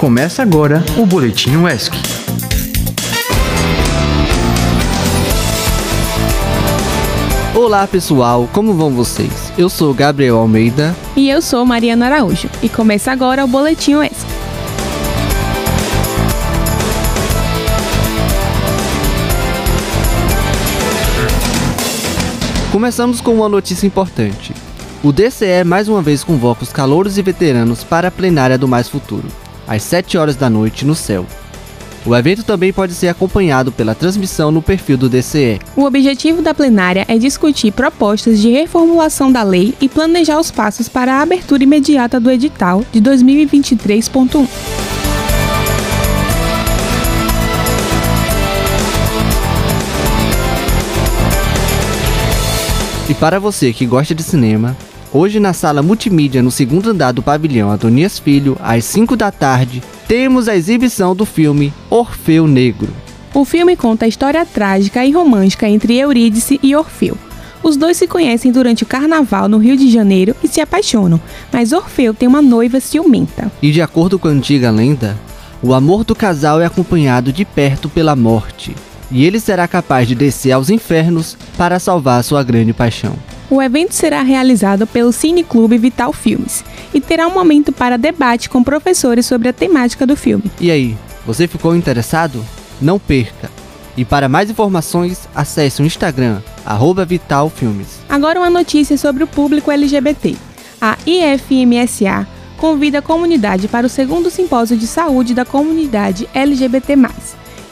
Começa agora o Boletim UESC. Olá pessoal, como vão vocês? Eu sou Gabriel Almeida E eu sou Mariana Araújo. E começa agora o Boletim UESC. Começamos com uma notícia importante. O DCE mais uma vez convoca os calouros e veteranos para a plenária do Mais Futuro, às 7 horas da noite no céu. O evento também pode ser acompanhado pela transmissão no perfil do DCE. O objetivo da plenária é discutir propostas de reformulação da lei e planejar os passos para a abertura imediata do edital de 2023.1. E para você que gosta de cinema, hoje na sala multimídia no segundo andar do pavilhão Antonias Filho, às 5 da tarde, temos a exibição do filme Orfeu Negro. O filme conta a história trágica e romântica entre Eurídice e Orfeu. Os dois se conhecem durante o carnaval no Rio de Janeiro e se apaixonam, mas Orfeu tem uma noiva ciumenta. E de acordo com a antiga lenda, o amor do casal é acompanhado de perto pela morte, e ele será capaz de descer aos infernos para salvar sua grande paixão. O evento será realizado pelo Cine Clube Vital Filmes e terá um momento para debate com professores sobre a temática do filme. E aí, você ficou interessado? Não perca! E para mais informações, acesse o Instagram, arroba Vital Filmes. Agora uma notícia sobre o público LGBT. A IFMSA convida a comunidade para o segundo simpósio de saúde da comunidade LGBT+,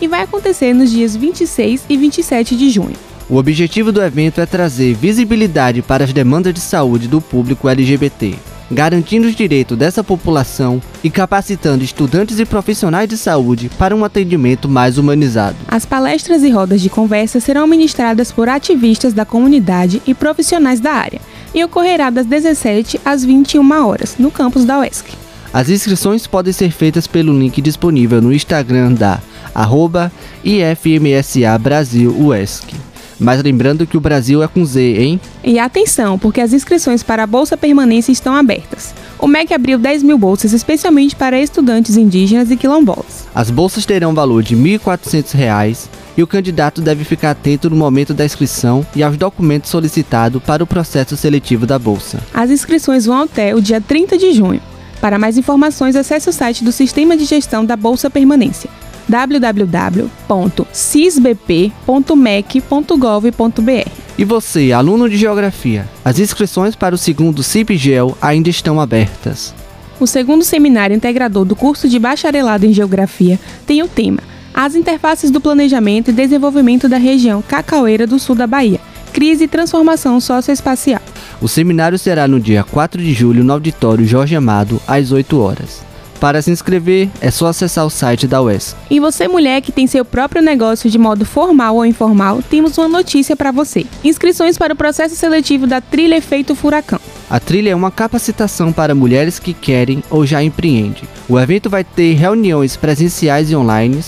e vai acontecer nos dias 26 e 27 de junho. O objetivo do evento é trazer visibilidade para as demandas de saúde do público LGBT, garantindo os direitos dessa população e capacitando estudantes e profissionais de saúde para um atendimento mais humanizado. As palestras e rodas de conversa serão ministradas por ativistas da comunidade e profissionais da área e ocorrerá das 17 às 21 horas no campus da UESC. As inscrições podem ser feitas pelo link disponível no Instagram da arroba IFMSA Brasil UESC. Mas lembrando que o Brasil é com Z, hein? E atenção, porque as inscrições para a Bolsa Permanência estão abertas. O MEC abriu 10 mil bolsas especialmente para estudantes indígenas e quilombolas. As bolsas terão valor de R$ 1.400 e o candidato deve ficar atento no momento da inscrição e aos documentos solicitados para o processo seletivo da bolsa. As inscrições vão até o dia 30 de junho. Para mais informações, acesse o site do Sistema de Gestão da Bolsa Permanência www.cisbp.mec.gov.br. E você, aluno de Geografia, as inscrições para o segundo CIPGEL ainda estão abertas. O segundo seminário integrador do curso de bacharelado em Geografia tem o tema As interfaces do planejamento e desenvolvimento da região Cacaueira do sul da Bahia, crise e transformação socioespacial. O seminário será no dia 4 de julho no auditório Jorge Amado, às 8 horas. Para se inscrever, é só acessar o site da UES. E você, mulher que tem seu próprio negócio de modo formal ou informal, temos uma notícia para você. Inscrições para o processo seletivo da Trilha Efeito Furacão. A trilha é uma capacitação para mulheres que querem ou já empreendem. O evento vai ter reuniões presenciais e online,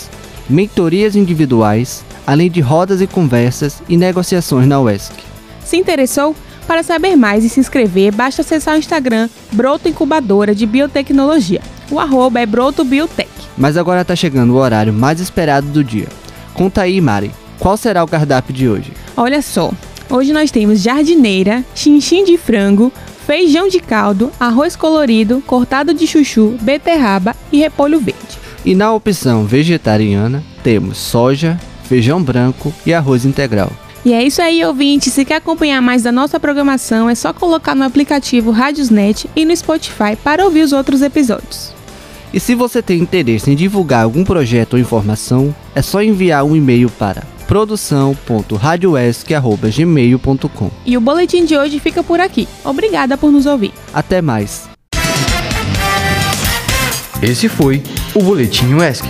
mentorias individuais, além de rodas e conversas e negociações na UESC. Se interessou? Para saber mais e se inscrever, basta acessar o Instagram Broto Incubadora de Biotecnologia. O arroba é Broto Biotech. Mas agora tá chegando o horário mais esperado do dia. Conta aí, Mari, qual será o cardápio de hoje? Olha só, hoje nós temos jardineira, chinchim de frango, feijão de caldo, arroz colorido, cortado de chuchu, beterraba e repolho verde. E na opção vegetariana, temos soja, feijão branco e arroz integral. E é isso aí, ouvinte. Se quer acompanhar mais da nossa programação, é só colocar no aplicativo Radiosnet e no Spotify para ouvir os outros episódios. E se você tem interesse em divulgar algum projeto ou informação, é só enviar um e-mail para produção.radioesc.gmail.com E o boletim de hoje fica por aqui. Obrigada por nos ouvir. Até mais! Esse foi o Boletim UESC.